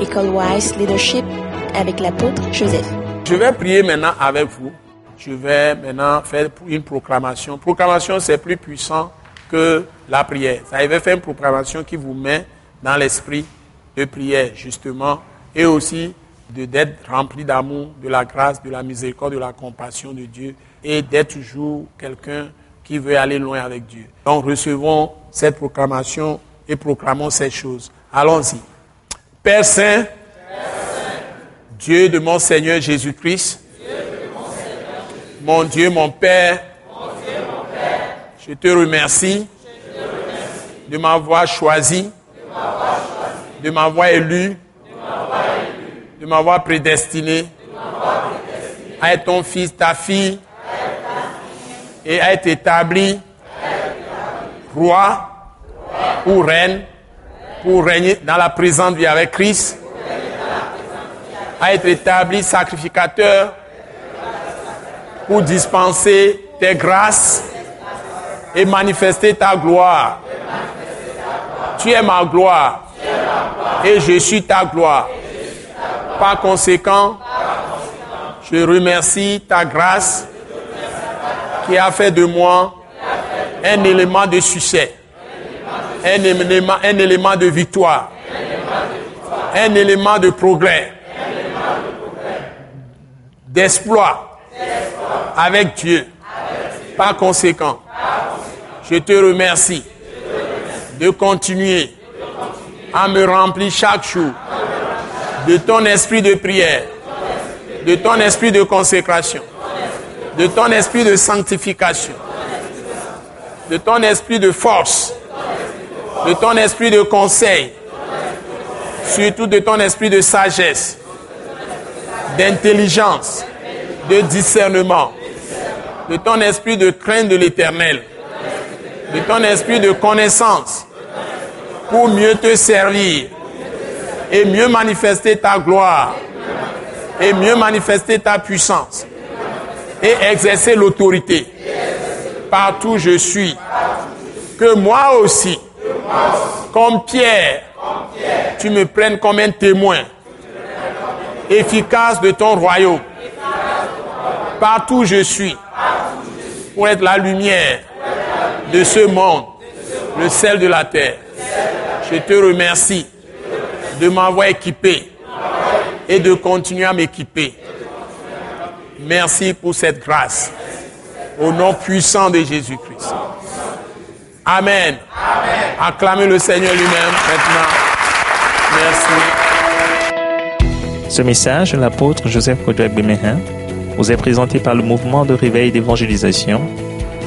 École Wise Leadership avec l'apôtre Joseph. Je vais prier maintenant avec vous. Je vais maintenant faire une proclamation. Proclamation, c'est plus puissant que la prière. Ça, je vais faire une proclamation qui vous met dans l'esprit de prière, justement, et aussi d'être rempli d'amour, de la grâce, de la miséricorde, de la compassion de Dieu, et d'être toujours quelqu'un qui veut aller loin avec Dieu. Donc recevons cette proclamation et proclamons ces choses. Allons-y. Père Saint, Dieu de mon Seigneur Jésus-Christ, mon Dieu, mon Père, je te remercie de m'avoir choisi, de m'avoir élu, de m'avoir prédestiné à être ton fils, ta fille, et à être établi roi ou reine pour régner dans la présente vie avec Christ, à être établi sacrificateur pour dispenser tes grâces et manifester ta gloire. Tu es ma gloire et je suis ta gloire. Par conséquent, je remercie ta grâce qui a fait de moi un élément de succès, un élément, de victoire, un élément de progrès, d'exploit. Avec Dieu. Par conséquent, je te remercie de continuer à me remplir chaque jour de ton esprit de prière, de ton esprit de consécration, de ton esprit de sanctification, de ton esprit de force, de ton esprit de conseil, surtout de ton esprit de sagesse, d'intelligence, de discernement, de ton esprit de crainte de l'éternel, de ton esprit de connaissance, pour mieux te servir. Et mieux manifester ta gloire. Et mieux manifester ta puissance. Et exercer l'autorité. Partout où je suis. Que moi aussi, comme Pierre, tu me prennes comme un témoin efficace de ton royaume. Partout où je suis, pour être la lumière de ce monde, le sel de la terre. Je te remercie de m'avoir équipé et de continuer à m'équiper. Merci pour cette grâce. Au nom puissant de Jésus-Christ. Amen. Acclamez le Seigneur lui-même maintenant. Merci. Ce message de l'apôtre Joseph Kodouak Bemehin vous est présenté par le mouvement de réveil d'évangélisation,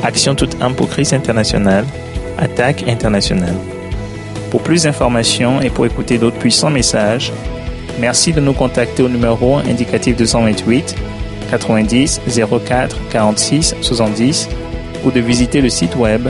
Action toute âme pour Christ international, Attaque internationale. Pour plus d'informations et pour écouter d'autres puissants messages, merci de nous contacter au numéro indicatif 228 90 04 46 70 ou de visiter le site web